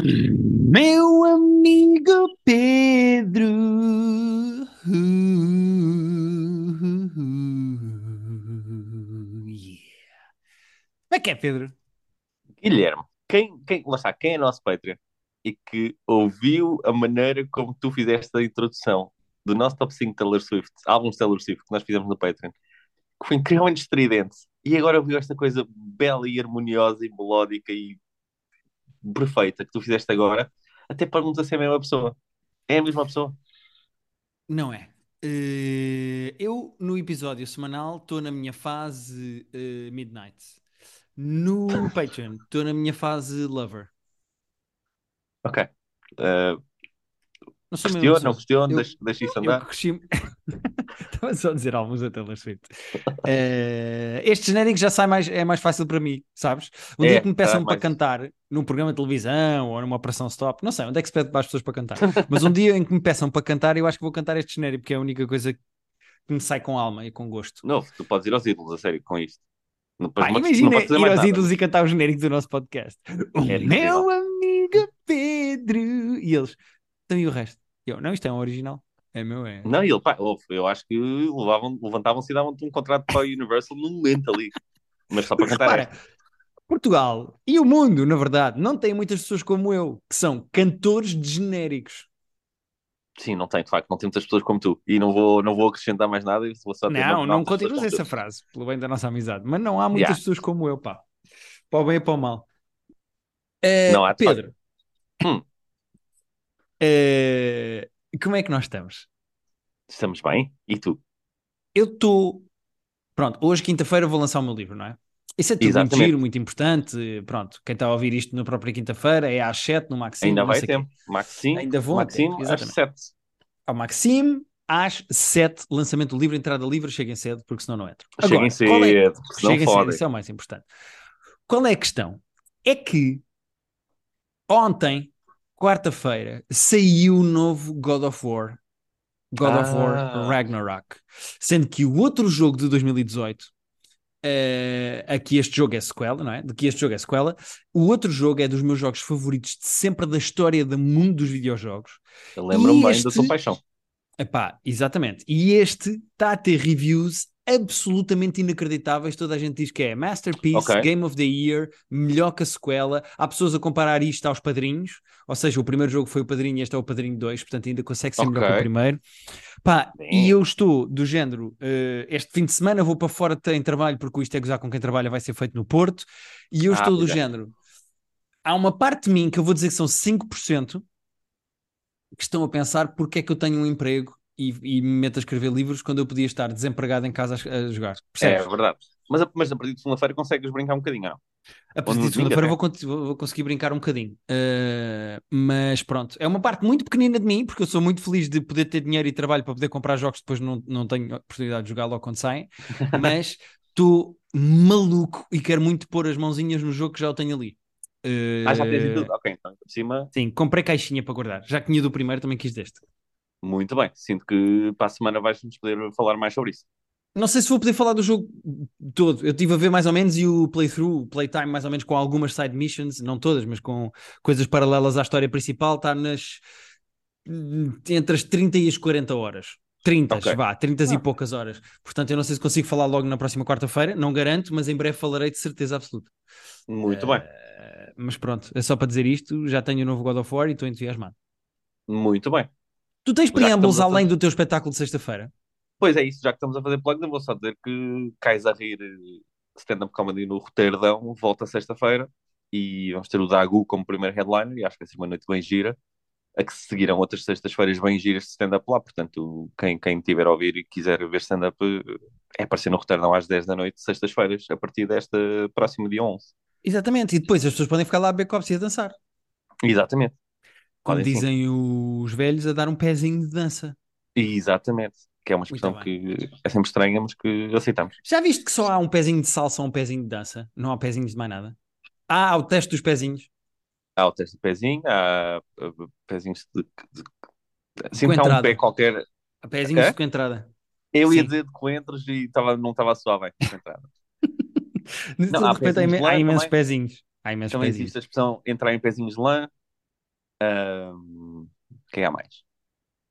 Meu amigo Pedro. Yeah. Como é que é, Pedro? Guilherme, quem, quem, lá está, quem é nosso Patreon e que ouviu a maneira como tu fizeste a introdução do nosso top 5 Taylor Swift, álbuns Taylor Swift que nós fizemos no Patreon, que foi incrivelmente estridente, e agora ouviu esta coisa bela e harmoniosa e melódica e perfeita que tu fizeste agora, até pergunta se é a mesma pessoa. É a mesma pessoa? Não é. Eh, eu, no episódio semanal, estou na minha fase eh, Midnight. No Patreon, estou na minha fase Lover. Ok. Uh, Não sou mesmo Questiono, pessoa. não questiono, Eu- deixa, deixa isso Eu andar. cresci. Estava só a dizer alguns da Taylor Swift. Eh, este genérico já sai mais, é mais fácil para mim, sabes? Um É, dia que me peçam tá para cantar num programa de televisão ou numa operação stop, não sei onde é que se pede para as pessoas para cantar, mas um dia em que me peçam para cantar, eu acho que vou cantar este genérico, porque é a única coisa que me sai com alma e com gosto. Não, tu podes ir aos ídolos, a sério, com isto. Pá, imagina ir aos nada. ídolos e cantar o genérico do nosso podcast. O Era meu amigo Pedro. E eles, então e o resto? Eu, não, isto é um original. É meu, é. Não, e ele, pá, ouve, eu acho que levavam, levantavam-se e davam-te um contrato para a Universal no momento ali. Mas só para cantar repara, Portugal e o mundo, na verdade, não tem muitas pessoas como eu, que são cantores de genéricos. Sim, não tem, de facto, não tem muitas pessoas como tu. E não vou, não vou acrescentar mais nada, vou só Não, não continuas essa frase, pelo bem da nossa amizade. Mas não há muitas Yeah. pessoas como eu, pá. Para o bem e para o mal. Eh, Não há, Pedro, Hum. Eh, como é que nós estamos? Estamos bem? E tu? Eu estou. Pronto, hoje, quinta-feira, vou lançar o meu livro, não é? Isso é tudo muito Exatamente. giro, muito importante. Pronto, quem está a ouvir isto na própria quinta-feira é às 7 no Maxime. Ainda vai tempo. Maxime, Ainda vou Maxime tempo, às exatamente. 7. Ao Maxime, às 7, lançamento do livro, entrada livre, cheguem cedo, porque senão não entro. Cheguem Agora, é- cedo, porque senão Cheguem cedo, isso é o mais importante. Qual é a questão? É que ontem, quarta-feira, saiu o novo God of War. God of War Ah. Ragnarok. Sendo que o outro jogo de 2018, eh, aqui este jogo é sequela, não é? De que este jogo é sequela. O outro jogo é dos meus jogos favoritos de sempre da história do mundo dos videojogos. Eu Lembro-me E bem da este- paixão. Epá, exatamente. E este está a ter reviews absolutamente inacreditáveis. Toda a gente diz que é Masterpiece, Ok. Game of the Year, melhor que a sequela. Há pessoas a comparar isto aos padrinhos, ou seja, o primeiro jogo foi o padrinho e este é o padrinho 2, portanto ainda consegue ser melhor que o primeiro. Pá, e eu estou do género, eh, este fim de semana vou para fora em trabalho, porque Isto é Gozar com quem trabalha vai ser feito no Porto, e eu Ah, estou do é. género. Há uma parte de mim que eu vou dizer que são 5% que estão a pensar porque é que eu tenho um emprego e, e me meto a escrever livros quando eu podia estar desempregado em casa a, a jogar. É Percebes? verdade. Mas a, mas a partir de segunda-feira consegues brincar um bocadinho, não? a partir de segunda-feira vou, vou- conseguir brincar um bocadinho. Uh, mas pronto, é uma parte muito pequenina de mim, porque eu sou muito feliz de poder ter dinheiro e trabalho para poder comprar jogos, depois não, não tenho oportunidade de jogar logo quando saem. Mas estou maluco e quero muito pôr as mãozinhas no jogo que já o tenho ali. Ah, já tens Uh, tudo. Ok, então por cima, Sim, comprei caixinha para guardar. Já que tinha do primeiro, também quis deste. Muito bem. Sinto que para a semana vais-nos poder falar mais sobre isso. Não sei se vou poder falar do jogo todo. Eu estive a ver mais ou menos e o playthrough, o playtime, mais ou menos com algumas side missions, não todas, mas com coisas paralelas à história principal, está nas entre as 30 e as 40 horas. 30, Ok. vá, 30 e Ah. poucas horas. Portanto, eu não sei se consigo falar logo na próxima quarta-feira, não garanto, mas em breve falarei de certeza absoluta. Muito Eh, bem, Mas pronto, é só para dizer isto, já tenho o novo God of War e estou entusiasmado. muito bem. Tu tens preâmbulos além do teu espetáculo de sexta-feira? Pois é isso, já que estamos a fazer plugs, eu vou só dizer que Cais a Rir eh, stand-up comedy no Roterdão volta sexta-feira e vamos ter o Dagu como primeiro headliner e acho que ser uma noite bem gira. A que se seguirão outras sextas-feiras bem giras de stand-up lá, portanto, quem, quem tiver a ouvir e quiser ver stand-up eh, é aparecer no Roterdão às 10 da noite, sextas-feiras, a partir desta próxima dia 11. Exatamente, e depois as pessoas podem ficar lá a beber copos e a dançar. Exatamente, Como dizem os velhos, a dar um pezinho de dança. exatamente. Que é uma expressão que é sempre estranha, mas que aceitamos. Já viste que só há um pezinho de salsa ou um pezinho de dança? Não há pezinhos de mais nada? Ah, há o teste dos pezinhos. Há o teste de pezinho, há pezinhos de. de, de sempre Com há um pé qualquer. Há pezinhos É? com entrada. Eu ia Sim. dizer de coentros e tava, não estava a soar bem com a entrada. De Não, há repente há, de há imensos pezinhos. Há imensos Também pezinhos. existe a expressão entrar em pezinhos de lã. Quem há mais?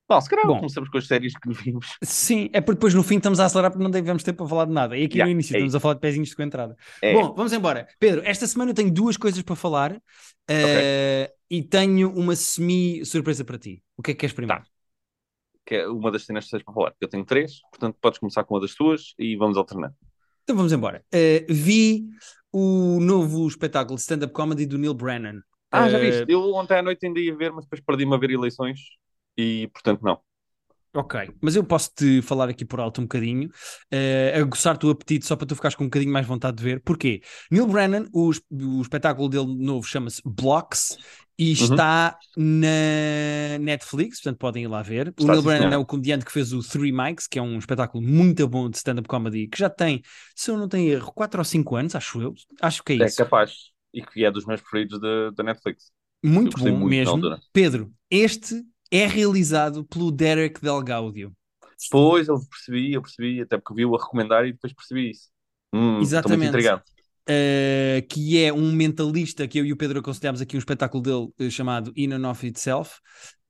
Bom, se calhar Bom. começamos com as séries que vimos. Sim, é porque depois no fim estamos a acelerar porque não devemos ter para falar de nada. E aqui Yeah, no início é estamos a falar de pezinhos de entrada. É, Bom, vamos embora. Pedro, esta semana eu tenho duas coisas para falar eh, e tenho uma semi-surpresa para ti. O que é que queres primeiro? que é uma das cenas que tens para falar. Eu tenho três, portanto podes começar com uma das tuas e vamos alternando. Então vamos embora. Eh, vi o novo espetáculo de stand-up comedy do Neil Brennan. Ah, já Eh, viste? Eu ontem à noite ainda ia ver, mas depois perdi-me a ver eleições e, portanto, não. Ok, mas eu posso te falar aqui por alto um bocadinho, eh, a aguçar-te o apetite só para tu ficares com um bocadinho mais vontade de ver. Porquê? Neil Brennan, o, o espetáculo dele novo chama-se Blocks e está na Netflix, portanto podem ir lá ver. O Está, Neil sim, Brennan é o comediante que fez o Three Mics, que é um espetáculo muito bom de stand-up comedy, que já tem, se eu não tenho erro, 4 ou 5 anos, acho eu. Acho que é É isso. capaz. E que é dos meus preferidos da Netflix. Muito bom muito mesmo. Pedro, este é realizado pelo Derek Del Gaudio. Pois, eu percebi, eu percebi, até porque vi-o a recomendar e depois percebi isso. Hum, Estou Exatamente. Uh, que é um mentalista que eu e o Pedro aconselhámos aqui um espetáculo dele uh, chamado In and of Itself.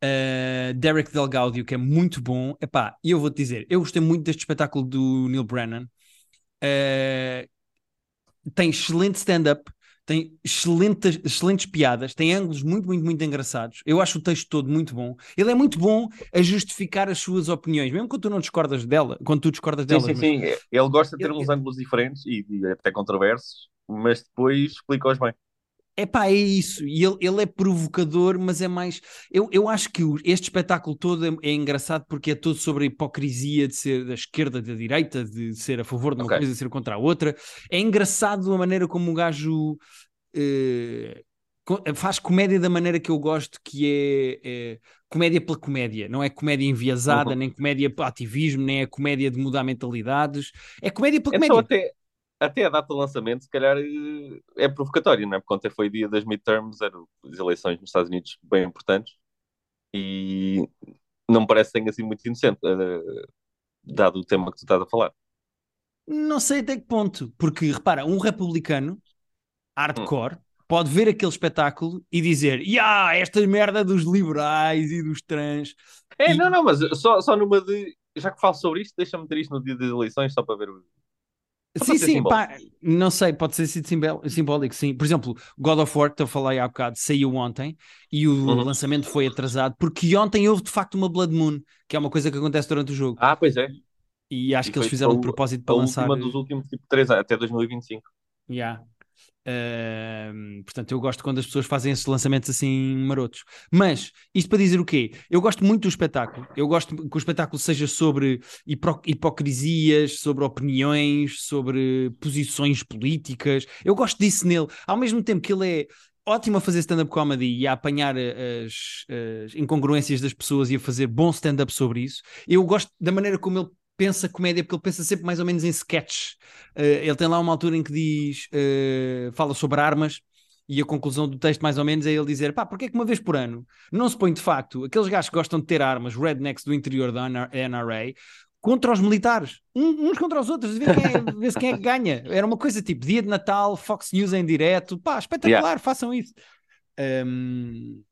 Uh, Derek Del Gaudio, que é muito bom. Epá, e eu vou-te dizer, eu gostei muito deste espetáculo do Neil Brennan. Uh, tem excelente stand-up, tem excelentes, excelentes piadas, tem ângulos muito, muito, muito engraçados. Eu acho o texto todo muito bom. Ele é muito bom a justificar as suas opiniões, mesmo quando tu não discordas dela, quando tu discordas Sim, delas. sim, mas- sim. Ele gosta de ter Ele- uns ângulos diferentes e, e até controversos, mas depois explica-os bem. Epá, é isso. E ele, ele é provocador, mas é mais. Eu, eu acho que este espetáculo todo é, é engraçado porque é todo sobre a hipocrisia de ser da esquerda, da direita, de ser a favor de uma Ok. coisa, de ser contra a outra. É engraçado a maneira como o gajo eh, faz comédia da maneira que eu gosto, que é, é comédia pela comédia. Não é comédia enviesada, Uhum. nem comédia para ativismo, nem é comédia de mudar mentalidades. É comédia pela Então, comédia. até, até a data de lançamento, se calhar eh, é provocatório, não é? Porque ontem foi dia das midterms, eram as eleições nos Estados Unidos bem importantes e não me parece sido muito inocente, eh, dado o tema que tu estás a falar. Não sei até que ponto, porque repara, um republicano hardcore pode ver aquele espetáculo e dizer: Ya, esta merda dos liberais e dos trans. É, E- não, não, mas só, só numa de. Já que falo sobre isto, deixa-me ter isto no dia das eleições só para ver o. Sim, sim, pá, não sei, pode ser simbólico, sim. Por exemplo, God of War, que eu falei há bocado, saiu ontem e o Uhum. lançamento foi atrasado porque ontem houve de facto uma Blood Moon, que é uma coisa que acontece durante o jogo. Ah, pois é. E acho E que eles fizeram a de propósito A para lançar. última dos últimos tipo 3 anos, até 2025. Yeah. Ahm, portanto, eu gosto quando as pessoas fazem esses lançamentos assim marotos. Mas, isto para dizer o quê? Eu gosto muito do espetáculo. Eu gosto que o espetáculo seja sobre hipocrisias, sobre opiniões, sobre posições políticas. Eu gosto disso nele. Ao mesmo tempo que ele é ótimo a fazer stand-up comedy e a apanhar eh, as, as incongruências das pessoas e a fazer bom stand-up sobre isso. Eu gosto da maneira como ele pensa comédia, porque ele pensa sempre mais ou menos em sketches. Uh, ele tem lá uma altura em que diz, uh, fala sobre armas, e a conclusão do texto, mais ou menos, é ele dizer: pá, porque é que uma vez por ano não se põe de facto aqueles gajos que gostam de ter armas, rednecks do interior da NRA, contra os militares, uns contra os outros, e ver, quem é, ver se quem é que ganha. Era uma coisa tipo dia de Natal, Fox News em direto, pá, espetacular, façam isso. Um,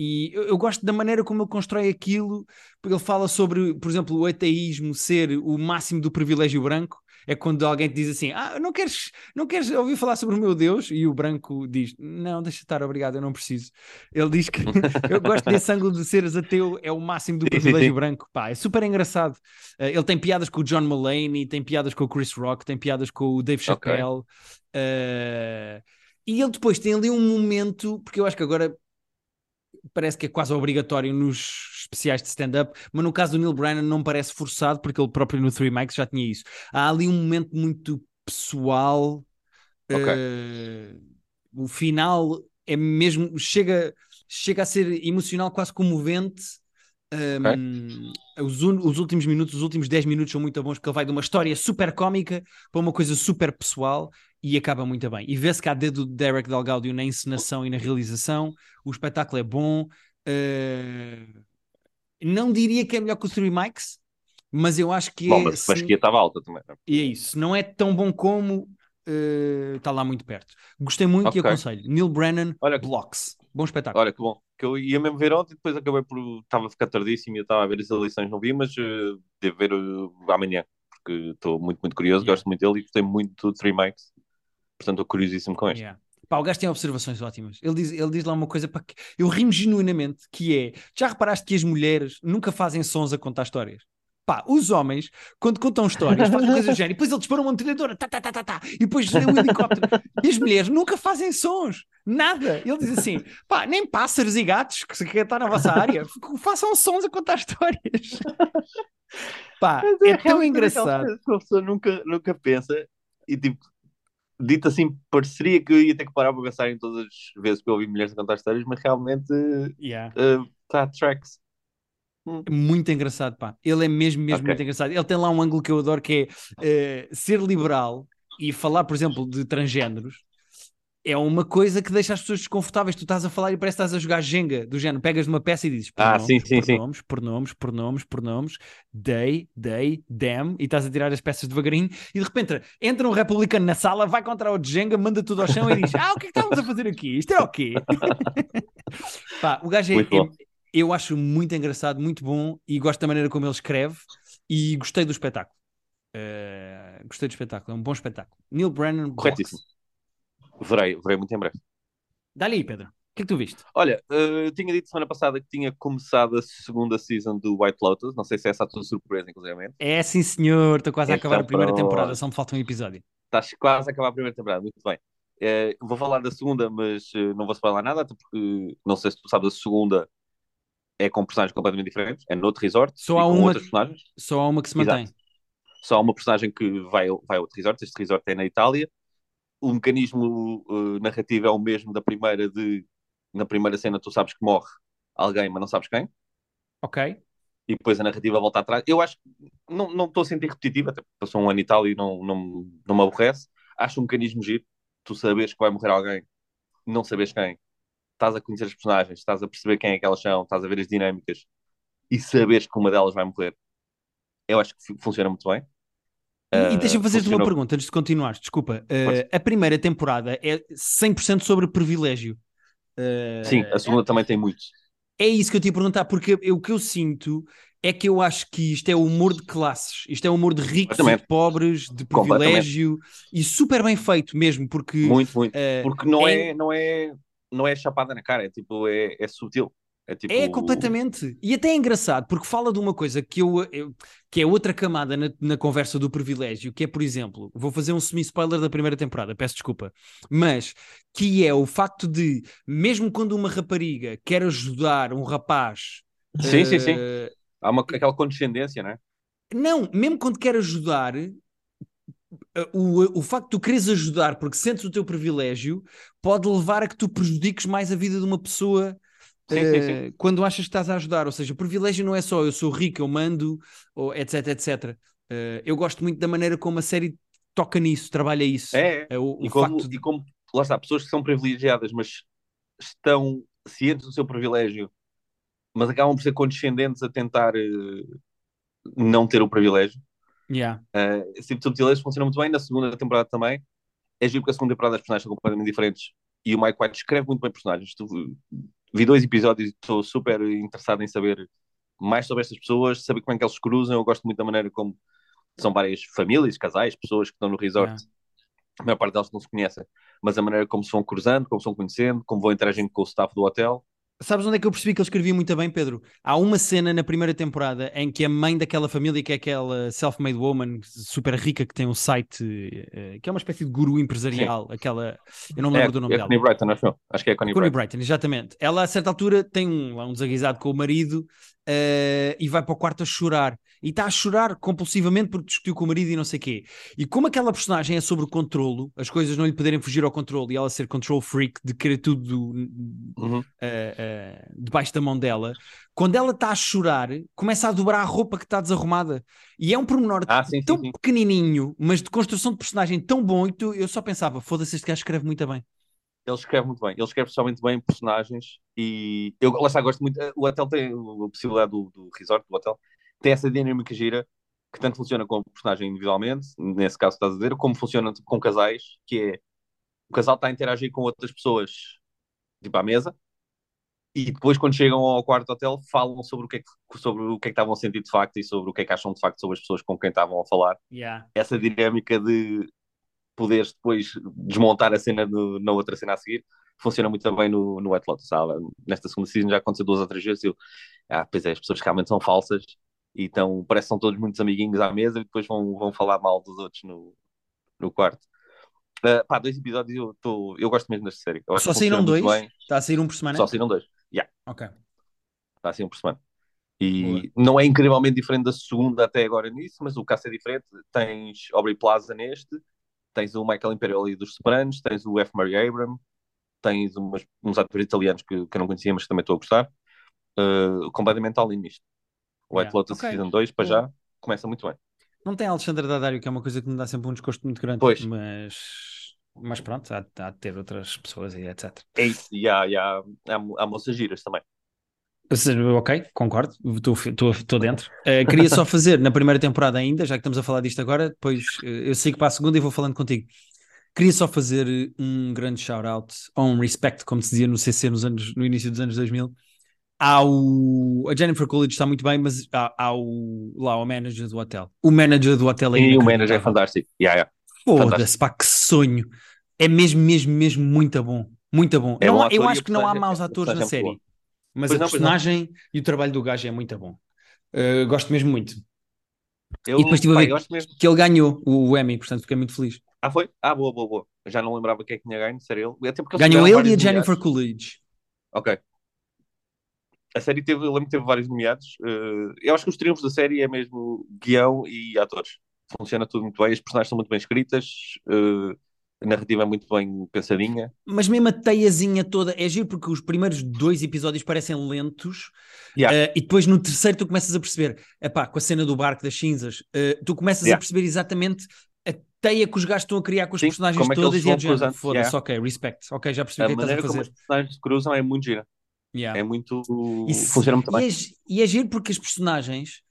e eu, eu gosto da maneira como ele constrói aquilo, porque ele fala sobre, por exemplo, o ateísmo ser o máximo do privilégio branco. É quando alguém te diz assim: Ah, não queres, não queres ouvir falar sobre o meu Deus? E o branco diz: Não, deixa estar, obrigado, eu não preciso. Ele diz que eu gosto desse ângulo de seres ateu, é o máximo do privilégio branco. Pá, é super engraçado. Eh, ele tem piadas com o John Mulaney, tem piadas com o Chris Rock, tem piadas com o Dave. Chappelle. eh, e ele depois tem ali um momento, porque eu acho que agora parece que é quase obrigatório nos especiais de stand-up, mas no caso do Neil Brennan não parece forçado, porque ele próprio no Three Mics já tinha isso. Há ali um momento muito pessoal. Ok. eh, o final é mesmo, chega, chega a ser emocional, quase comovente. Um, os, un- os últimos minutos, os últimos 10 minutos são muito bons porque ele vai de uma história super cómica para uma coisa super pessoal e acaba muito bem. E vê-se que há dedo do Derek Delgaudio na encenação e na realização. O espetáculo é bom. Uh, não diria que é melhor que o Three Mics, mas eu acho que Bom, é. mas a sim- fasquia estava alta também. é? e é isso. Não é tão bom como uh, está lá muito perto. Gostei muito e Ok. aconselho. Neil Brennan, Olha- Blocks. Bom espetáculo. Olha, que bom. Que eu ia mesmo ver ontem, depois acabei por. Estava a ficar tardíssimo e eu estava a ver as eleições, não vi, mas uh, devo ver uh, amanhã, porque estou muito, muito curioso, Yeah. gosto muito dele e gostei muito do Three Mics. Portanto, estou curiosíssimo com este. Yeah. Pá, o gajo tem observações ótimas. Ele diz, ele diz lá uma coisa para que eu rimo genuinamente, que é, já reparaste que as mulheres nunca fazem sons a contar histórias? Pá, os homens, quando contam histórias, fazem coisas do género, e depois ele dispara uma metralhadora, tá, tá, tá, tá, tá, e depois vem o helicóptero. E as mulheres nunca fazem sons, nada. Ele diz assim, pá, nem pássaros e gatos que que está na vossa área, façam sons a contar histórias. Pá, é tão engraçado. Que a pessoa nunca, nunca pensa e tipo, dito assim, pareceria que eu ia ter que parar para pensar em todas as vezes que eu ouvi mulheres a contar histórias, mas realmente Yeah. está tracks. É Muito engraçado, pá. Ele é mesmo, mesmo Ok. muito engraçado. Ele tem lá um ângulo que eu adoro que é eh, ser liberal e falar, por exemplo, de transgéneros é uma coisa que deixa as pessoas desconfortáveis. Tu estás a falar e parece que estás a jogar Jenga, do género. Pegas numa peça e dizes Ah, pronomes, sim, sim, sim. pronomes, pronomes, pronomes, pronomes, they, they, them, e estás a tirar as peças devagarinho e de repente entra um republicano na sala, vai contra o Jenga, manda tudo ao chão e diz: Ah, o que é que estamos a fazer aqui? Isto é o quê? Pá, o gajo é, é- eu acho muito engraçado, muito bom e gosto da maneira como ele escreve e gostei do espetáculo. Eh, gostei do espetáculo, é um bom espetáculo. Neil Brennan, Box. Verei, verei muito em breve. Dá-lhe aí, Pedro. O que é que tu viste? Olha, eh, eu tinha dito semana passada que tinha começado a segunda season do White Lotus. Não sei se é essa a tua surpresa, inclusive. É sim, senhor. Estou quase a Então, acabar a primeira pronto. temporada, só me falta um episódio. Estás quase a acabar a primeira temporada, muito bem. Eh, vou falar da segunda, mas eh, não vou falar nada, até porque não sei se tu sabes, a segunda é com personagens completamente diferentes, é noutro resort, Só há uma personagens. Só há uma que se Exato. mantém. Só há uma personagem que vai, vai a outro resort, este resort é na Itália. O mecanismo eh, narrativo é o mesmo da primeira de na primeira cena tu sabes que morre alguém, mas não sabes quem. Ok. e depois a narrativa volta atrás. Eu acho que não não estou a sentir repetitivo, até passou um ano e tal e não, não, não me aborrece. Acho um mecanismo giro. Tu sabes que vai morrer alguém, não sabes quem. Estás a conhecer as personagens, estás a perceber quem é que elas são, estás a ver as dinâmicas e saberes que uma delas vai morrer. Eu acho que fu- funciona muito bem. E, e Uh, deixa-me fazer-te uma pergunta antes de continuares. Desculpa. Uh, a primeira temporada é 100% sobre privilégio. Uh, Sim, a segunda também tem muitos. É isso que eu te ia perguntar, porque eu- o que eu sinto é que eu acho que isto é humor de classes, isto é humor de ricos e de pobres, de privilégio e super bem feito mesmo, porque Muito, muito. uh, Porque não é- é, não é, não é chapada na cara, é tipo, é, é sutil. É tipo. É completamente. E até é engraçado, porque fala de uma coisa que, eu, eu- que é outra camada na, na conversa do privilégio, que é, por exemplo, vou fazer um semi-spoiler da primeira temporada, peço desculpa, mas que é o facto de, mesmo quando uma rapariga quer ajudar um rapaz. Sim, sim, sim. eh, Há uma, aquela condescendência, não é? Não, mesmo quando quer ajudar, eh, o, o facto de tu queres ajudar porque sentes o teu privilégio pode levar a que tu prejudiques mais a vida de uma pessoa Sim, sim, eh, sim. quando achas que estás a ajudar. Ou seja, o privilégio não é só eu sou rico, eu mando, ou etc, etc. Eh, eu gosto muito da maneira como a série toca nisso, trabalha isso. É, é. O, o E como, facto de... e como, lá está, pessoas que são privilegiadas, mas estão cientes do seu privilégio, mas acabam por ser condescendentes a tentar eh, não ter o privilégio. Yeah. Eh, esse tipo de subtilezas funciona muito bem. Na segunda temporada também. É giro porque a segunda temporada as personagens são completamente diferentes e o Mike White escreve muito bem personagens. Tu, vi dois episódios e estou super interessado em saber mais sobre estas pessoas, saber como é que eles cruzam. Eu gosto muito da maneira como são várias famílias, casais, pessoas que estão no resort. Yeah. A maior parte delas não se conhecem, mas a maneira como se vão cruzando, como se vão conhecendo, como vão interagindo com o staff do hotel. Sabes onde é que eu percebi que ele escrevia muito bem, Pedro? Há uma cena na primeira temporada em que a mãe daquela família, que é aquela self-made woman super rica que tem um site, eh, que é uma espécie de guru empresarial, aquela. Eu não me É, lembro do nome é dela. Connie Brighton, acho. Acho que é Connie, Connie Brighton. Brighton, exatamente. Ela, a certa altura, tem um, um desaguisado com o marido eh, e vai para o quarto a chorar. E está a chorar compulsivamente porque discutiu com o marido e não sei o quê. E como aquela personagem é sobre o controlo, as coisas não lhe poderem fugir ao controle e ela ser control freak, de querer tudo Uhum. eh, eh, debaixo da mão dela, quando ela está a chorar, começa a dobrar a roupa que está desarrumada. E é um pormenor Ah, sim, sim, tão sim. pequenininho, mas de construção de personagem tão bom, e tu- eu só pensava, foda-se, este gajo escreve muito bem. Ele escreve muito bem. Ele escreve especialmente bem personagens e eu lá está, gosto muito. O hotel tem a possibilidade do, do resort, do hotel, tem essa dinâmica gira que tanto funciona com o personagem individualmente, nesse caso estás a dizer, como funciona com casais, que é o casal está a interagir com outras pessoas, tipo à mesa, e depois, quando chegam ao quarto hotel, falam sobre o que é que, sobre o que, é que estavam a sentir de facto e sobre o que é que acham de facto sobre as pessoas com quem estavam a falar. Yeah. Essa dinâmica de poderes depois desmontar a cena do, na outra cena a seguir funciona muito bem no, no White Lotus. Sabe? Nesta segunda season já aconteceu duas ou três vezes. Eu, ah, pois é, as pessoas realmente são falsas e então parece que são todos muitos amiguinhos à mesa e depois vão, vão falar mal dos outros no, no quarto. Uh, pá, dois episódios eu, tô, eu gosto mesmo desta série. Só saíram dois? Está a sair um por semana? Só saíram dois. Yeah. Ok. Está assim um por semana. E Boa. não é incrivelmente diferente da segunda até agora nisso, mas o caso é diferente. Tens Aubrey Plaza neste, tens o Michael Imperioli dos Sopranos, tens o F. Murray Abram, tens umas, uns atores italianos que, que eu não conhecia, mas que também estou a gostar. Uh, completamente all nisto. O White yeah. Lotus okay. Season 2, para já, começa muito bem. Não tem Alexandre Daddario, que é uma coisa que me dá sempre um desgosto muito grande. Pois. Mas, mas pronto, há, há de ter outras pessoas e etc. É isso, e há, e há, há, há moças giras também. Ok, concordo, estou dentro. Uh, queria só fazer na primeira temporada ainda, já que estamos a falar disto agora, depois uh, eu sigo para a segunda e vou falando contigo. Queria só fazer um grande shout-out, ou um respect, como se dizia no CC nos anos, no início dos anos 2000, ao, a Jennifer Coolidge está muito bem, mas há, ao, lá o manager do hotel. O manager do hotel é E o manager é fantástico. Yeah, yeah. Foda-se, pá, que sonho. É mesmo, mesmo, mesmo muito bom. Muito bom. É não, eu acho que não há maus atores na série. Mas pois a não, personagem e o trabalho do gajo é muito bom. Uh, gosto mesmo muito. Eu, e depois estive a ver mesmo... que ele ganhou o Emmy, portanto fiquei muito feliz. Ah, foi? Ah, boa, boa, boa. Já não lembrava quem é que tinha ganho, ser ele. Até porque ganhou ele e a Jennifer Coolidge. Ok. A série teve, eu lembro que teve vários nomeados. Uh, eu acho que os triunfos da série é mesmo guião e atores. Funciona tudo muito bem, as personagens são muito bem escritas. Uh, a narrativa é muito bem pensadinha. Mas mesmo a teiazinha toda é giro porque os primeiros dois episódios parecem lentos yeah. uh, e depois no terceiro tu começas a perceber, epá, com a cena do barco das cinzas, uh, tu começas yeah. a perceber exatamente a teia que os gajos estão a criar com as Sim, personagens é todas e a gente, foda-se, yeah. ok, respect, ok, já percebi o que é estás a fazer. como as personagens cruzam é muito gira. É muito... E, funciona muito e bem. É, e é giro porque as personagens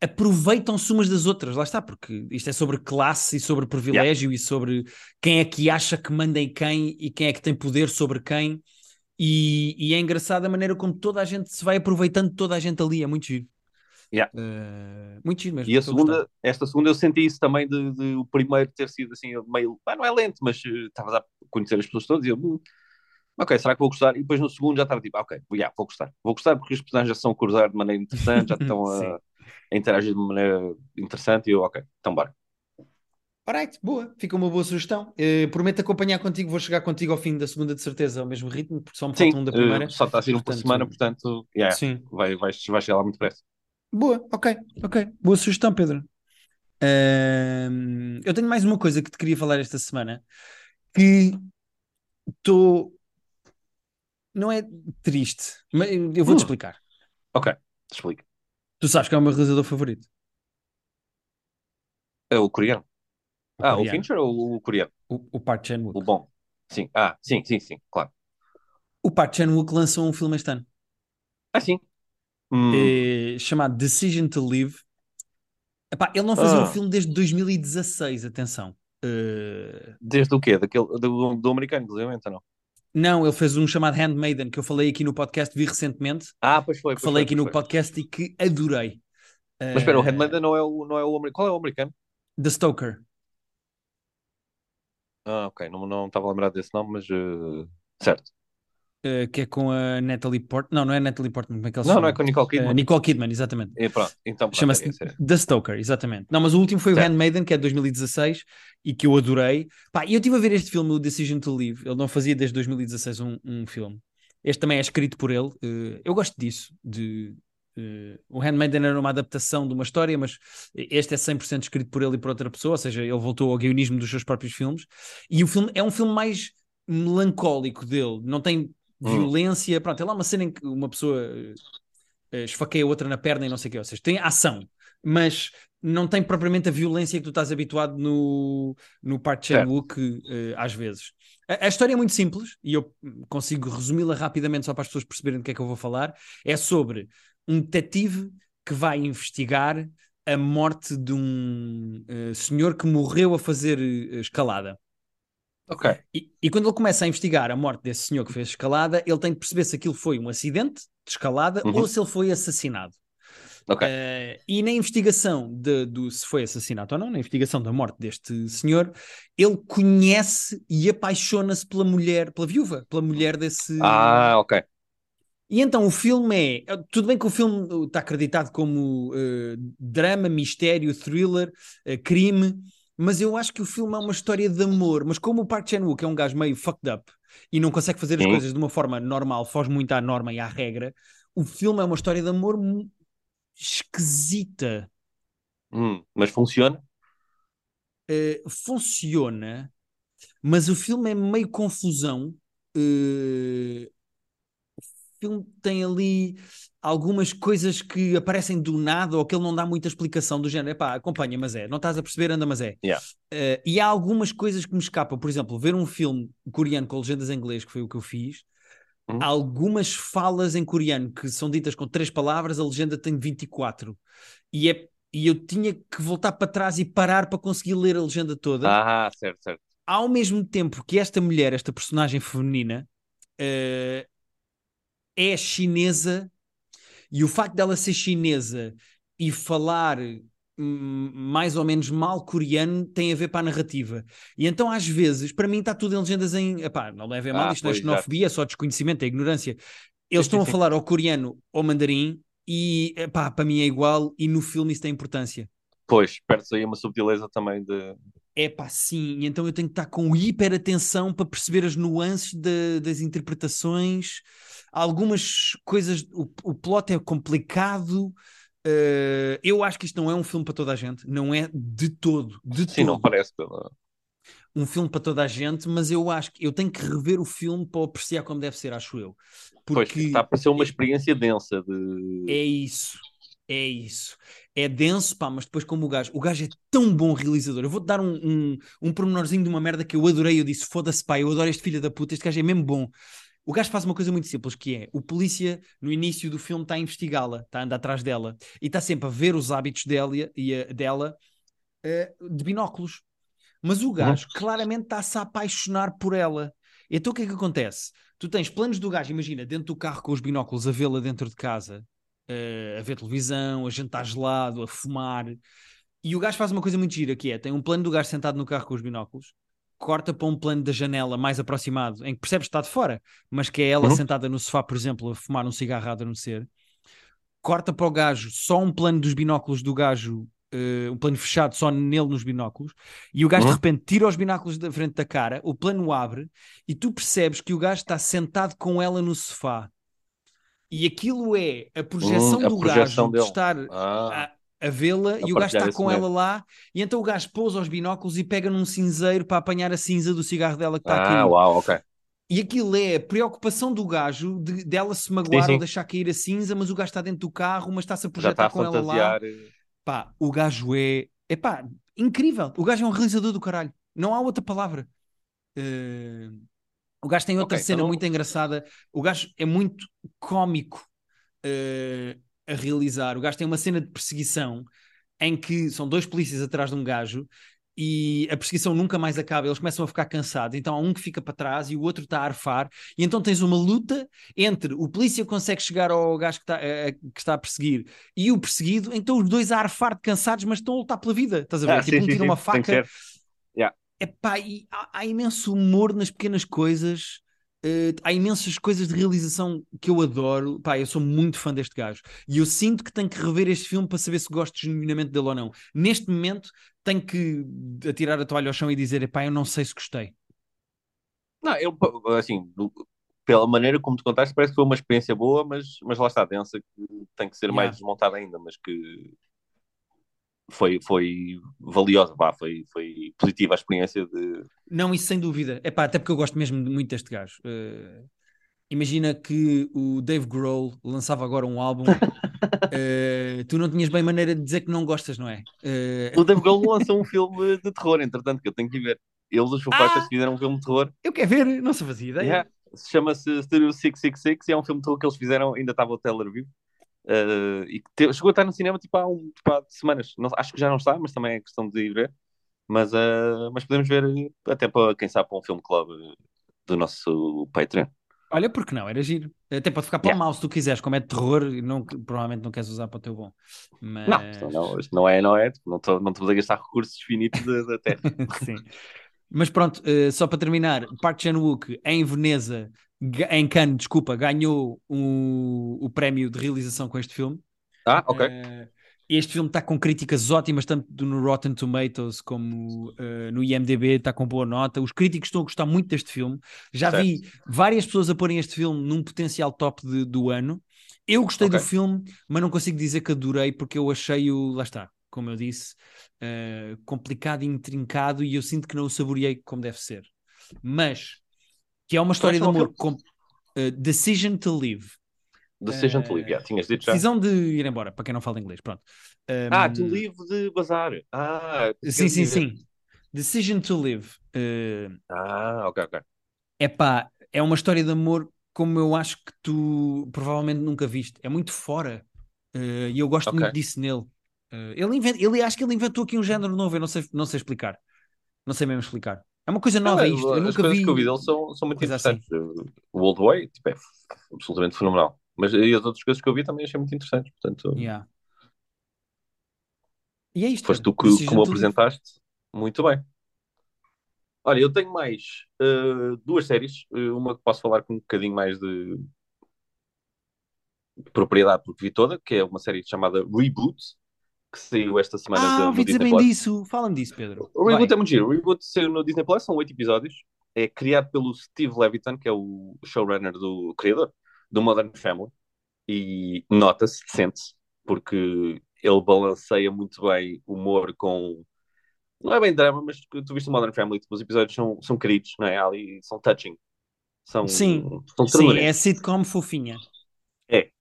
aproveitam-se umas das outras, lá está, porque isto é sobre classe e sobre privilégio yeah. e sobre quem é que acha que manda em quem e quem é que tem poder sobre quem. E, e é engraçado a maneira como toda a gente se vai aproveitando toda a gente ali, é muito giro. Yeah. Uh, muito giro mesmo. E a segunda, esta segunda eu senti isso também de, de, o primeiro ter sido assim meio, ah, não é lento, mas uh, estavas a conhecer as pessoas todas e eu, hum, ok, será que vou gostar? E depois no segundo já estava tipo, ah, ok, yeah, vou gostar. Vou gostar porque os personagens já são cruzar de maneira interessante, já estão a a interagir de maneira interessante e eu, ok, então bora. Alright, boa, fica uma boa sugestão. Uh, prometo acompanhar contigo, vou chegar contigo ao fim da segunda de certeza ao mesmo ritmo, porque só me falta um da primeira. Uh, só está a ser um por semana, portanto, yeah, sim. Vai, vai, vai chegar lá muito depressa. Boa, ok, ok. Boa sugestão, Pedro. Uh, eu tenho mais uma coisa que te queria falar esta semana que estou. Não é triste, mas eu vou-te uh. explicar. Ok, explica. Tu sabes que é o meu realizador favorito? É o coreano. O ah, coreano. o Fincher ou o coreano? O, o Park Chan-wook. O bom. Sim. Ah, sim, sim, sim, claro. O Park Chan-wook lançou um filme este ano. Ah, sim? Hum. É, chamado Decision to Live. Epá, ele não fazia ah. um filme desde 2016, atenção. Uh... Desde o quê? Daquele, do, do americano, inclusive, não? Não, ele fez um chamado Handmaiden que eu falei aqui no podcast, vi recentemente. Ah, pois foi. Pois falei foi, aqui no foi. podcast e que adorei. Mas espera, uh... o eh, Handmaiden não é o, não é o. Qual é o americano? The Stoker. Ah, ok. Não, não estava a lembrar desse nome, mas. Uh... Certo. Uh, que é com a Natalie Portman. Não, não é Natalie Portman, como é que ele Não, chama? não é com a Nicole Kidman. Uh, Nicole Kidman, exatamente. E pronto, então Chama-se é The Stoker, exatamente. Não, mas o último foi certo. o Handmaiden, que é de 2016 e que eu adorei. Pá, e eu estive a ver este filme, o Decision to Live. Ele não fazia desde 2016 um, um filme. Este também é escrito por ele. Uh, eu gosto disso, de o Handmaiden era uma adaptação de uma história, mas este é 100% escrito por ele e por outra pessoa, ou seja, ele voltou ao guionismo dos seus próprios filmes. E o filme é um filme mais melancólico dele, não tem Hum. violência. Pronto, é lá uma cena em que uma pessoa uh, esfaqueia outra na perna e não sei o quê. Ou seja, tem ação, mas não tem propriamente a violência que tu estás habituado no, no Park Chan-wook uh, às vezes. A, a, história é muito simples e eu consigo resumi-la rapidamente só para as pessoas perceberem do que é que eu vou falar. É sobre um detetive que vai investigar a morte de um uh, senhor que morreu a fazer escalada. Ok. E, e quando ele começa a investigar a morte desse senhor que fez escalada, ele tem que perceber se aquilo foi um acidente de escalada Uhum. ou se ele foi assassinado. Ok. Eh, e na investigação de, do se foi assassinato ou não, na investigação da morte deste senhor, ele conhece e apaixona-se pela mulher, pela viúva, pela mulher desse. Ah, ok. E então o filme é. Tudo bem que o filme está acreditado como eh, drama, mistério, thriller, eh, crime, mas eu acho que o filme é uma história de amor. Mas como o Park Chan-wook é um gajo meio fucked up e não consegue fazer as Sim. coisas de uma forma normal, foge muito à norma e à regra, o filme é uma história de amor esquisita. Hum, mas funciona? Eh, funciona, mas o filme é meio confusão. O filme tem ali algumas coisas que aparecem do nada ou que ele não dá muita explicação do género. Epá, acompanha, mas é. Não estás a perceber, anda, mas é. Yeah. Eh, e há algumas coisas que me escapam. Por exemplo, ver um filme coreano com legendas em inglês, que foi o que eu fiz. Há algumas falas em coreano que são ditas com três palavras, a legenda tem 24. E, é, e eu tinha que voltar para trás e parar para conseguir ler a legenda toda Ah, certo, certo. ao mesmo tempo que esta mulher, esta personagem feminina, eh, é chinesa e o facto dela ser chinesa e falar hum, mais ou menos mal coreano tem a ver para a narrativa. E então, às vezes, para mim está tudo em legendas em. Epá, não levem a mal, Ah, isto não é xenofobia, é só desconhecimento, é ignorância. Eles estão a falar ao coreano ou mandarim e, epá, para mim é igual e no filme isso tem importância. Pois, perde-se aí uma subtileza também de. É pá, sim, e então eu tenho que estar com hiper atenção para perceber as nuances da- das interpretações. Algumas coisas, o, o plot é complicado. eh, eu acho que isto não é um filme para toda a gente, não é de todo, de Sim, não todo parece pela. um filme para toda a gente, mas eu acho que eu tenho que rever o filme para apreciar como deve ser, acho eu. Pois, Porque está a parecer uma experiência densa de. é isso, é isso. É denso, pá, mas depois como o gajo, o gajo é tão bom realizador. Eu vou-te dar um, um, um pormenorzinho de uma merda que eu adorei. Eu disse, foda-se, pá, eu adoro este filho da puta, este gajo é mesmo bom. O gajo faz uma coisa muito simples, que é, o polícia, no início do filme, está a investigá-la, está a andar atrás dela, e está sempre a ver os hábitos dela, e a- dela eh, de binóculos. Mas o gajo claramente está-se a apaixonar por ela. Então o que é que acontece? Tu tens planos do gajo, imagina, dentro do carro com os binóculos, a vê-la dentro de casa, eh, a ver televisão, a jantar gelado, a fumar. E o gajo faz uma coisa muito gira, que é, tem um plano do gajo sentado no carro com os binóculos, corta para um plano da janela mais aproximado, em que percebes que está de fora, mas que é ela Uhum. sentada no sofá, por exemplo, a fumar um cigarro a adormecer. Corta para o gajo, só um plano dos binóculos do gajo, eh, um plano fechado só nele nos binóculos, e o gajo de Uhum. repente tira os binóculos da frente da cara, o plano abre, e tu percebes que o gajo está sentado com ela no sofá. E aquilo é a projeção Hum, a do projeção gajo de dele. estar Ah, a, vê-la e o gajo está com momento. ela lá, e então o gajo pousa os binóculos e pega num cinzeiro para apanhar a cinza do cigarro dela que está ah, cair. uau, ok. E aquilo é a preocupação do gajo de, dela se magoar Sim, sim. ou deixar cair a cinza, mas o gajo está dentro do carro, mas está-se a projetar está a com ela lá. fantasiar. Pá, o gajo é. É pá, incrível. O gajo é um realizador do caralho. Não há outra palavra. Eh, O gajo tem outra Ok, cena então- muito engraçada. O gajo é muito cómico eh, a realizar. O gajo tem uma cena de perseguição em que são dois polícias atrás de um gajo e a perseguição nunca mais acaba, eles começam a ficar cansados, então há um que fica para trás e o outro está a arfar, e então tens uma luta entre o polícia consegue chegar ao gajo que está, eh, que está a perseguir e o perseguido, então os dois a arfar de cansados, mas estão a lutar pela vida, estás a ver? Ah, tipo, sim, um tira uma sim, que faca. Yeah. Epá, e há, há imenso humor nas pequenas coisas, eh, há imensas coisas de realização que eu adoro. Pá, eu sou muito fã deste gajo. E eu sinto que tenho que rever este filme para saber se gosto genuinamente dele ou não. Neste momento, tenho que atirar a toalha ao chão e dizer: epá, eu não sei se gostei. Não, eu, assim, pela maneira como tu contaste, parece que foi uma experiência boa, mas, mas lá está, densa, que tem que ser Yeah. mais desmontada ainda, mas que foi, foi valiosa, vá, foi, foi positiva a experiência de. Não, isso sem dúvida. Epá, até porque eu gosto mesmo muito deste gajo. Eh, imagina que o Dave Grohl lançava agora um álbum. eh, tu não tinhas bem maneira de dizer que não gostas, não é? Eh, O Dave Grohl lançou um filme de terror, entretanto, que eu tenho que ver. Eles, os Fighters, Ah! fizeram um filme de terror. eu quero ver, não se fazia ideia. Yeah. Se chama-se Studio 666 e é um filme de terror que eles fizeram, ainda estava o Taylor vivo. Eh, e que te- chegou a estar no cinema tipo há, um, tipo, há semanas. Não- acho que já não está, mas também é questão de ir ver. Mas, uh, mas podemos ver, até para quem sabe, para um filme club do nosso Patreon. Olha, porque não? Era giro. Até pode ficar para yeah. o mal se tu quiseres, como é de terror, não, provavelmente não queres usar para o teu bom. Mas... Não, não, não é, não é. Não estou não a gastar recursos finitos da Terra. Sim. Mas pronto, uh, só para terminar, Park Chan-wook em Veneza, em Cannes, desculpa, ganhou o, o prémio de realização com este filme. Ah, ok. Uh, este filme está com críticas ótimas, tanto no Rotten Tomatoes como uh, no IMDB, está com boa nota. Os críticos estão a gostar muito deste filme. Já certo. vi várias pessoas a porem este filme num potencial top de, do ano. Eu gostei okay. do filme, mas não consigo dizer que adorei, porque eu achei-o, lá está, como eu disse, uh, complicado e intrincado, e eu sinto que não o saboreei como deve ser. Mas, que é uma história de amor com uh, Decision to Live Decision to leave, yeah, tinhas dito já. Decisão de ir embora, para quem não fala inglês, pronto. Um... Ah, to leave de bazar. Ah, sim, sim, sim. Decision to live. Uh... Ah, ok, ok. É pá, é uma história de amor como eu acho que tu provavelmente nunca viste. É muito fora. Uh, e eu gosto okay. muito disso nele. Uh, ele, invent... ele acho que ele inventou aqui um género novo, eu não sei, não sei explicar. Não sei mesmo explicar. É uma coisa nova não, isto. Eu nunca vi. que eu vi dele são, são muito assim. interessantes. Assim. O Old Way tipo, é absolutamente fenomenal. Mas e as outras coisas que eu vi também achei muito interessantes. Portanto, yeah. E é isto. Foste tu que, como apresentaste, muito bem. Olha, eu tenho mais uh, duas séries. Uh, uma que posso falar com um bocadinho mais de, de propriedade, porque vi toda, que é uma série chamada Reboot, que saiu esta semana ah, ouvi dizer bem Plus. disso. Fala-me disso, Pedro. O Reboot Vai. é muito giro. O Reboot saiu no Disney Plus, são oito episódios. É criado pelo Steve Levitan, que é o showrunner do criador do Modern Family e nota-se, sente-se, porque ele balanceia muito bem humor com. Não é bem drama, mas tu viste o Modern Family, tipo, os episódios são, são queridos, não é? Ali são touching. São, sim, são sim, é sitcom fofinha.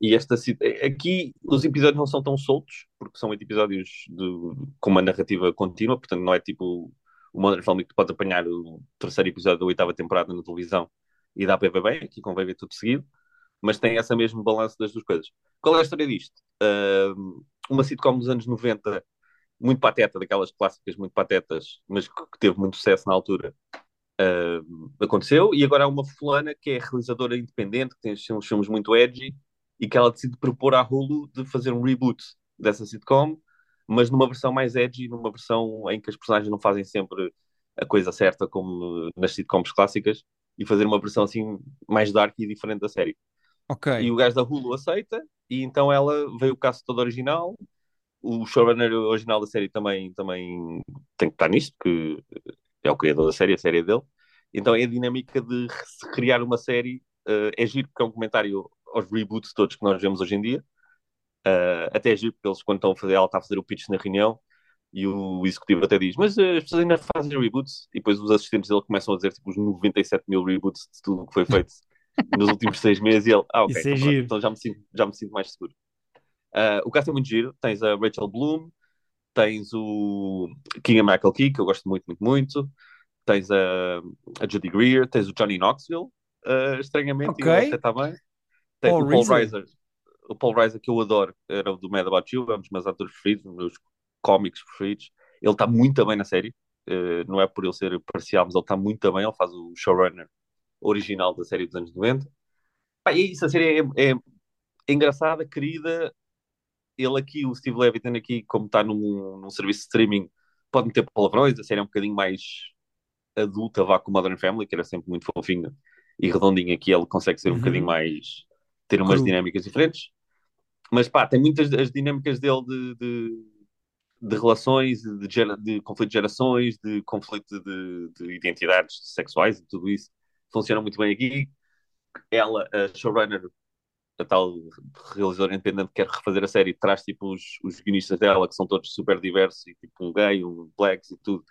E esta aqui os episódios não são tão soltos, porque são episódios de, com uma narrativa contínua, portanto não é tipo o Modern Family que tu podes apanhar o terceiro episódio da oitava temporada na televisão e dá para ver bem, aqui convém ver tudo seguido mas tem essa mesmo balanço das duas coisas. Qual é a história disto? Uh, uma sitcom dos anos 90, muito pateta, daquelas clássicas muito patetas, mas que, teve muito sucesso na altura, uh, aconteceu, e agora há uma fulana que é realizadora independente, que tem uns filmes muito edgy, e que ela decide propor à Hulu de fazer um reboot dessa sitcom, mas numa versão mais edgy, numa versão em que as personagens não fazem sempre a coisa certa como nas sitcoms clássicas, e fazer uma versão assim mais dark e diferente da série. Okay. E o gajo da Hulu aceita, e então ela veio o caso todo original. O showrunner original da série também, também tem que estar nisto, porque é o criador da série, a série é dele. Então é a dinâmica de criar uma série. Uh, é giro porque é um comentário aos reboots todos que nós vemos hoje em dia. Uh, até é giro porque eles, quando estão a fazer, ela está a fazer o pitch na reunião e o executivo até diz: Mas uh, as pessoas ainda fazem reboots? E depois os assistentes dele começam a dizer tipo os 97 mil reboots de tudo o que foi feito nos últimos seis meses e ele, ah, ok, então, é então, já, me sinto, já me sinto mais seguro. Uh, o caso é muito giro, tens a Rachel Bloom, tens o King Michael Key, que eu gosto muito, muito, muito, tens a, a Judy Greer, tens o Johnny Knoxville, uh, estranhamente, okay. até está bem. Tens Paul o Paul Reiser, o Paul Reiser que eu adoro, era o do Mad About You, é um dos meus atores preferidos, um dos meus cómicos preferidos. Ele está muito bem na série, uh, não é por ele ser parcial, mas ele está muito bem, ele faz o showrunner original da série dos anos 90. Pá, e isso, a série é, é, é, engraçada, querida. Ele aqui, o Steve Levitan aqui, como está num, num serviço de streaming, pode meter palavrões, a série é um bocadinho mais adulta, vá com Modern Family, que era sempre muito fofinha e redondinha aqui, ele consegue ser um uhum. bocadinho mais, ter umas Cru. dinâmicas diferentes. Mas pá, tem muitas as dinâmicas dele de, de de relações, de, de, de, conflito de gerações, de conflito de, de, identidades sexuais e tudo isso funciona muito bem aqui. Ela, a showrunner, a tal realizadora independente que quer refazer a série, traz tipo os, os guionistas dela, que são todos super diversos, e tipo um gay, um blacks e tudo.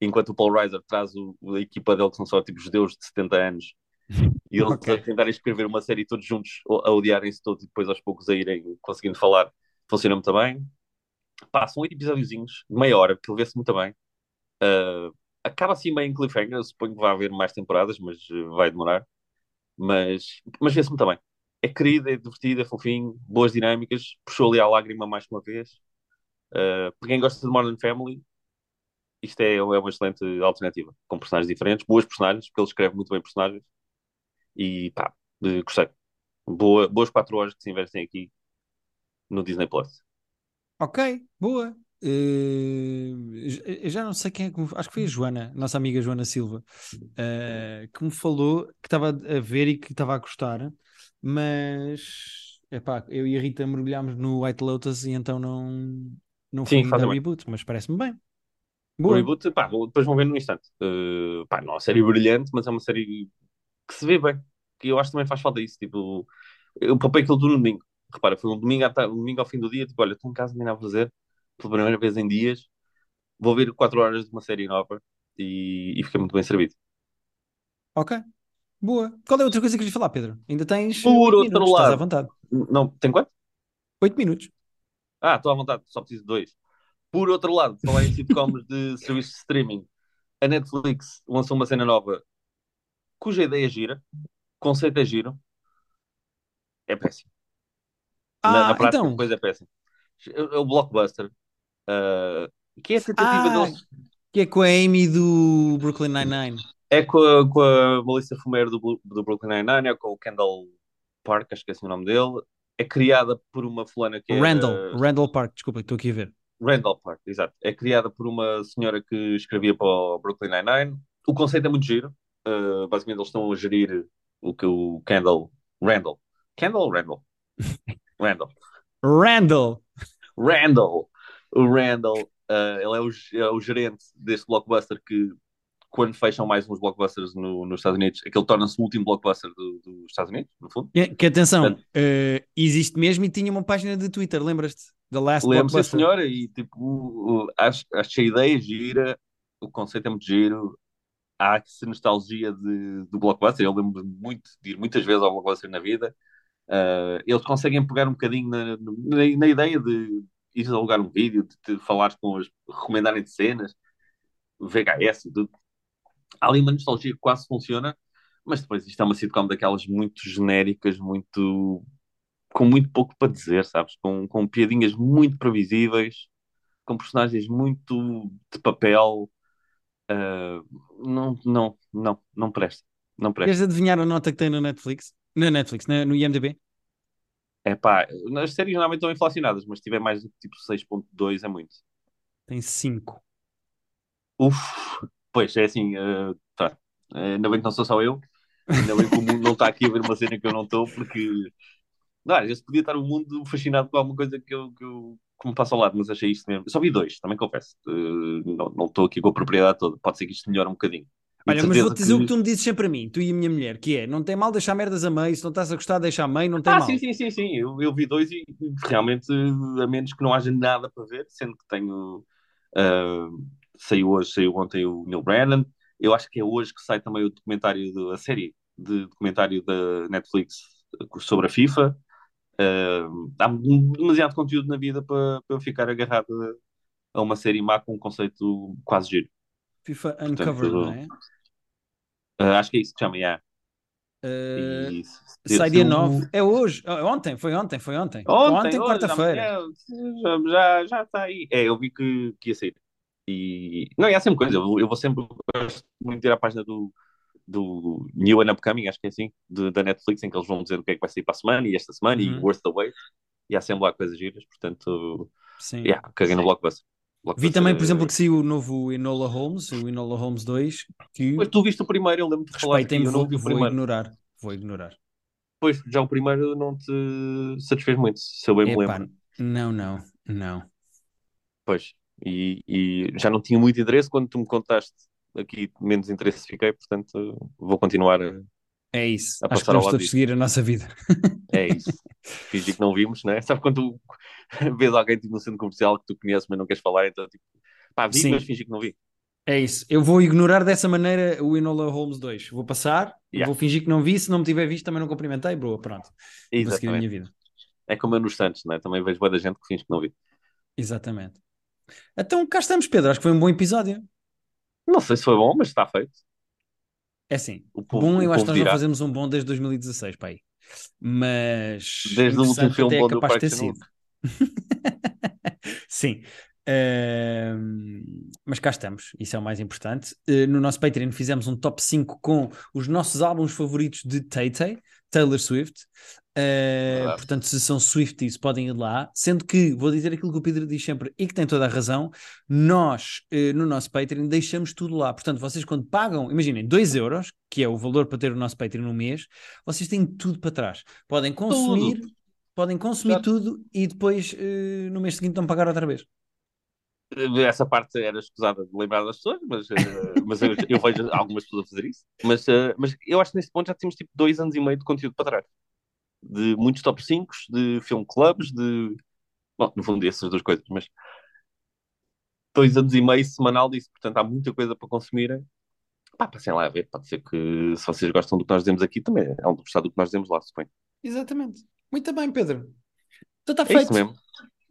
Enquanto o Paul Reiser traz o, a equipa dele, que são só tipo judeus de 70 anos, e eles okay. a tentarem escrever uma série todos juntos, a odiarem-se todos e depois aos poucos a irem conseguindo falar, funciona muito bem. Passam oito episódiozinhos de meia hora, que ele vê-se muito bem. Uh, acaba assim meio em cliffhanger. Eu suponho que vai haver mais temporadas, mas eh, vai demorar. Mas, mas vê-se muito bem. É querido, é divertido, é fofinho, boas dinâmicas. Puxou ali a lágrima mais uma vez. Uh, para quem gosta de Modern Family, isto é, é uma excelente alternativa, com personagens diferentes, boas personagens, porque ele escreve muito bem personagens, e pá, eh, gostei. Boa, boas quatro horas que se investem aqui no Disney Plus. Ok, boa. Uh, já não sei quem é que me, acho que foi a Joana, nossa amiga Joana Silva, uh, que me falou que estava a ver e que estava a gostar, mas epá, eu e a Rita mergulhámos no White Lotus e então não, não fui Sim, faz bem. reboot, mas parece-me bem. O Boa. reboot, pá, depois vão ver num instante. Uh, pá, não é uma série brilhante, mas é uma série que se vê bem. Que eu acho que também faz falta isso. Tipo, eu papei aquilo tudo no domingo. Repara, foi um domingo, à domingo ao fim do dia. Tipo, olha, estou em casa, nem nada a fazer. Pela primeira vez em dias. Vou ver 4 horas de uma série nova e, e fiquei muito bem servido. Ok, boa. Qual é a outra coisa que queres falar, Pedro? Ainda tens Por 8 outro minutos, estás à lado- vontade. Não, tem quanto? 8 minutos. Ah, estou à vontade, só preciso de dois. Por outro lado, falar em sitcoms de serviços de streaming, a Netflix lançou uma cena nova cuja ideia é gira, conceito é giro, é péssimo. Na, Ah, na prática, então. depois é péssimo. É é o Blockbuster, ah, que é a tentativa Ah, deles. que é com a Amy do Brooklyn Nine-Nine. É com a, com a Melissa Fumero do, do Brooklyn Nine-Nine, é com o Kendall Park, acho que esqueci o nome dele. É criada por uma fulana que é. Randall, Randall Park, desculpa, estou aqui a ver. Randall Park, exato. É criada por uma senhora que escrevia para o Brooklyn Nine-Nine. O conceito é muito giro. Uh, basicamente, eles estão a gerir o que o Kendall. Randall. Kendall ou Randall? Randall. Randall! Randall! O Randall, uh, ele é o, é o gerente deste blockbuster que, quando fecham mais uns blockbusters no- nos Estados Unidos, aquele torna-se o último blockbuster do- dos Estados Unidos, no fundo. Que, que atenção, Portanto- eh, existe mesmo e tinha uma página de Twitter, lembras-te? The Last Lembro, Blockbuster. senhora, e tipo, acho, acho a ideia gira, o conceito é muito giro, há essa nostalgia de, do blockbuster. Eu lembro muito de ir muitas vezes ao blockbuster na vida. Uh, eles conseguem pegar um bocadinho na, na, na ideia de ir alugar um vídeo, de, de falar com os, recomendarem de cenas, VHS tudo. Há ali uma nostalgia que quase funciona, mas depois isto é uma sitcom daquelas muito genéricas, muito com muito pouco para dizer, sabes? Com, com piadinhas muito previsíveis, com personagens muito de papel. Uh, não, não, não, não presta. Não presta. Queres adivinhar a nota que tem na Netflix? Na Netflix, na- no IMDB? É pá, as séries normalmente estão inflacionadas, mas se tiver mais do que tipo 6.2 é muito. Tem 5. Uf, pois é assim, uh, tá. Ainda bem que não sou só eu, ainda bem que o mundo não está aqui a ver uma cena que eu não estou, porque não, às vezes podia estar o mundo fascinado com alguma coisa que eu, que eu que me passa ao lado, mas achei isto mesmo. Eu só vi dois, também confesso. Uh, não estou aqui com a propriedade toda, pode ser que isto melhore um bocadinho. Olha, mas vou-te dizer o que- que tu me dizes sempre a mim, tu e a minha mulher, que é, não tem mal deixar merdas a meio, se não estás a gostar, deixa a meio, não tem Ah, mal. sim, sim, sim, sim. Eu, eu vi dois e realmente, a menos que não haja nada para ver, sendo que tenho. ah, saiu hoje, saiu ontem o Neil Brennan. Eu acho que é hoje que sai também o documentário, da série de documentário da Netflix sobre a FIFA. Ah, há demasiado conteúdo na vida para, para eu ficar agarrado a uma série má com um conceito quase giro. FIFA Uncovered, não é? Ah, acho que é isso que chama, yeah. Uh, se- sai dia o- 9. É hoje. Oh, Ontem, foi ontem, foi ontem. Ontem, hoje, quarta-feira. Já, já, está aí. É, eu vi que, que ia sair. E não, e há sempre coisa. Eu, eu vou sempre muito ir à página do, do New and Upcoming, acho que é assim, de- da Netflix, em que eles vão dizer o que é que vai sair para a semana e esta semana e Uhum. Worth the Wait. E há sempre lá coisas giras, portanto, Sim. yeah, caguei no Blockbuster. Vi também, por exemplo, que saiu o novo Enola Holmes, o Enola Holmes 2, que Pois tu viste o primeiro, eu lembro de falar eu não vou, primeiro. ignorar. Vou ignorar. Pois, já o primeiro não te satisfez muito, se eu bem me lembro. não, não, não. Pois, e, e já não tinha muito interesse quando tu me contaste aqui, menos interesse fiquei, portanto vou continuar. a- É isso. A Acho que lado todos disso. seguir a nossa vida. É isso. Fingir que não vimos, né? Sabe quando tu vês alguém tipo, no centro comercial que tu conheces, mas não queres falar, então tipo, pá, vi, Sim. mas fingi que não vi. É isso. Eu vou ignorar dessa maneira o Enola Holmes 2. Vou passar, Yeah. vou fingir que não vi. Se não me tiver visto, também não cumprimentei. Boa, pronto. Vou seguir a Exatamente. minha vida. É como eu nos Santos, né? Também vejo boa da gente que finge que não vi. Exatamente. Então cá estamos, Pedro. Acho que foi um bom episódio. Não sei se foi bom, mas está feito. É assim. O povo, Bom, o eu acho que nós não fazemos um bom desde 2016, pai. Mas Desde o último filme é bom do capaz de ter sido. Sim. Uh, mas cá estamos, isso é o mais importante. Uh, no nosso Patreon fizemos um top 5 com os nossos álbuns favoritos de Tay Taylor Swift. Uh, portanto, se são Swifties, podem ir lá. Sendo que, vou dizer aquilo que o Pedro diz sempre e que tem toda a razão, nós, uh, no nosso Patreon, deixamos tudo lá. Portanto, vocês quando pagam, imaginem, 2 euros, que é o valor para ter o nosso Patreon no mês, vocês têm tudo para trás. Podem consumir, tudo. podem consumir tudo e depois, uh, no mês seguinte, não pagar outra vez essa parte era escusada de lembrar das pessoas, mas, uh, mas eu, eu, vejo algumas pessoas a fazer isso. Mas, mas eu acho que nesse ponto já temos tipo dois anos e meio de conteúdo para trás. De muitos top 5, de film clubs, de. Bom, no fundo, essas duas coisas, mas. Dois anos e meio semanal disso, portanto há muita coisa para consumirem. Pá, passem lá a ver, pode ser que se vocês gostam do que nós dizemos aqui, também é um gostar do que nós dizemos lá, suponho. Exatamente. Muito bem, Pedro. Então está feito. É isso mesmo.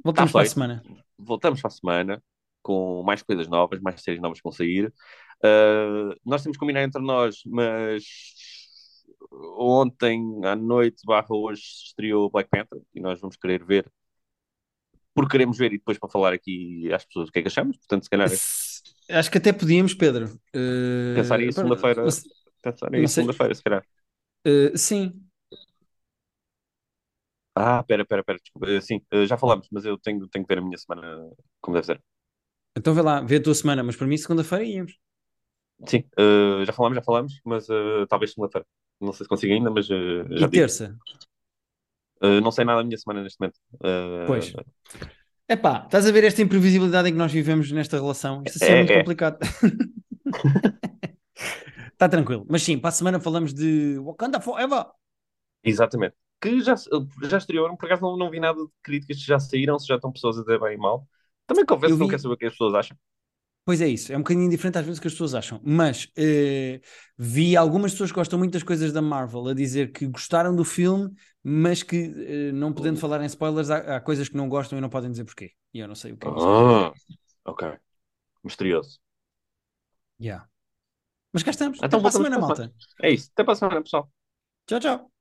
Voltamos tá para a semana voltamos para a semana com mais coisas novas, mais séries novas que vão sair. Uh, nós temos que combinar entre nós, mas ontem à noite, barra hoje, estreou Black Panther e nós vamos querer ver, porque queremos ver e depois para falar aqui às pessoas o que é que achamos. Portanto, se calhar. Acho que até podíamos, Pedro. Uh... Pensar em segunda-feira. Pensar em segunda-feira, se calhar. Uh, sim, ah, pera, pera, pera, desculpa. Eh, sim, já falamos, mas eu tenho, tenho que ver a minha semana como deve ser. Então vê lá, vê a tua semana, mas para mim segunda-feira íamos. Sim, uh, já falamos, já falamos, mas uh, talvez segunda-feira. Não sei se consigo ainda, mas uh, já E terça? não sei nada da minha semana neste momento. Pois. Epá, estás a ver esta imprevisibilidade em que nós vivemos nesta relação? Isto é, é muito é. complicado. Está tranquilo. Mas sim, para a semana falamos de Wakanda Forever. Exatamente que já, já estrearam, por acaso não, não vi nada de críticas, se já saíram, se já estão pessoas a dizer bem e mal. Também confesso que não quero saber o que as pessoas acham. Pois é isso, é um bocadinho diferente às vezes que as pessoas acham, mas eh, vi algumas pessoas que gostam muito das coisas da Marvel a dizer que gostaram do filme, mas que eh, não podendo uh. falar em spoilers, há, há, coisas que não gostam e não podem dizer porquê. E eu não sei o que é. Ah, ok. Misterioso. Yeah. Mas cá estamos. Então, Até para a semana, malta. É isso. Até para a semana, pessoal. Tchau, tchau.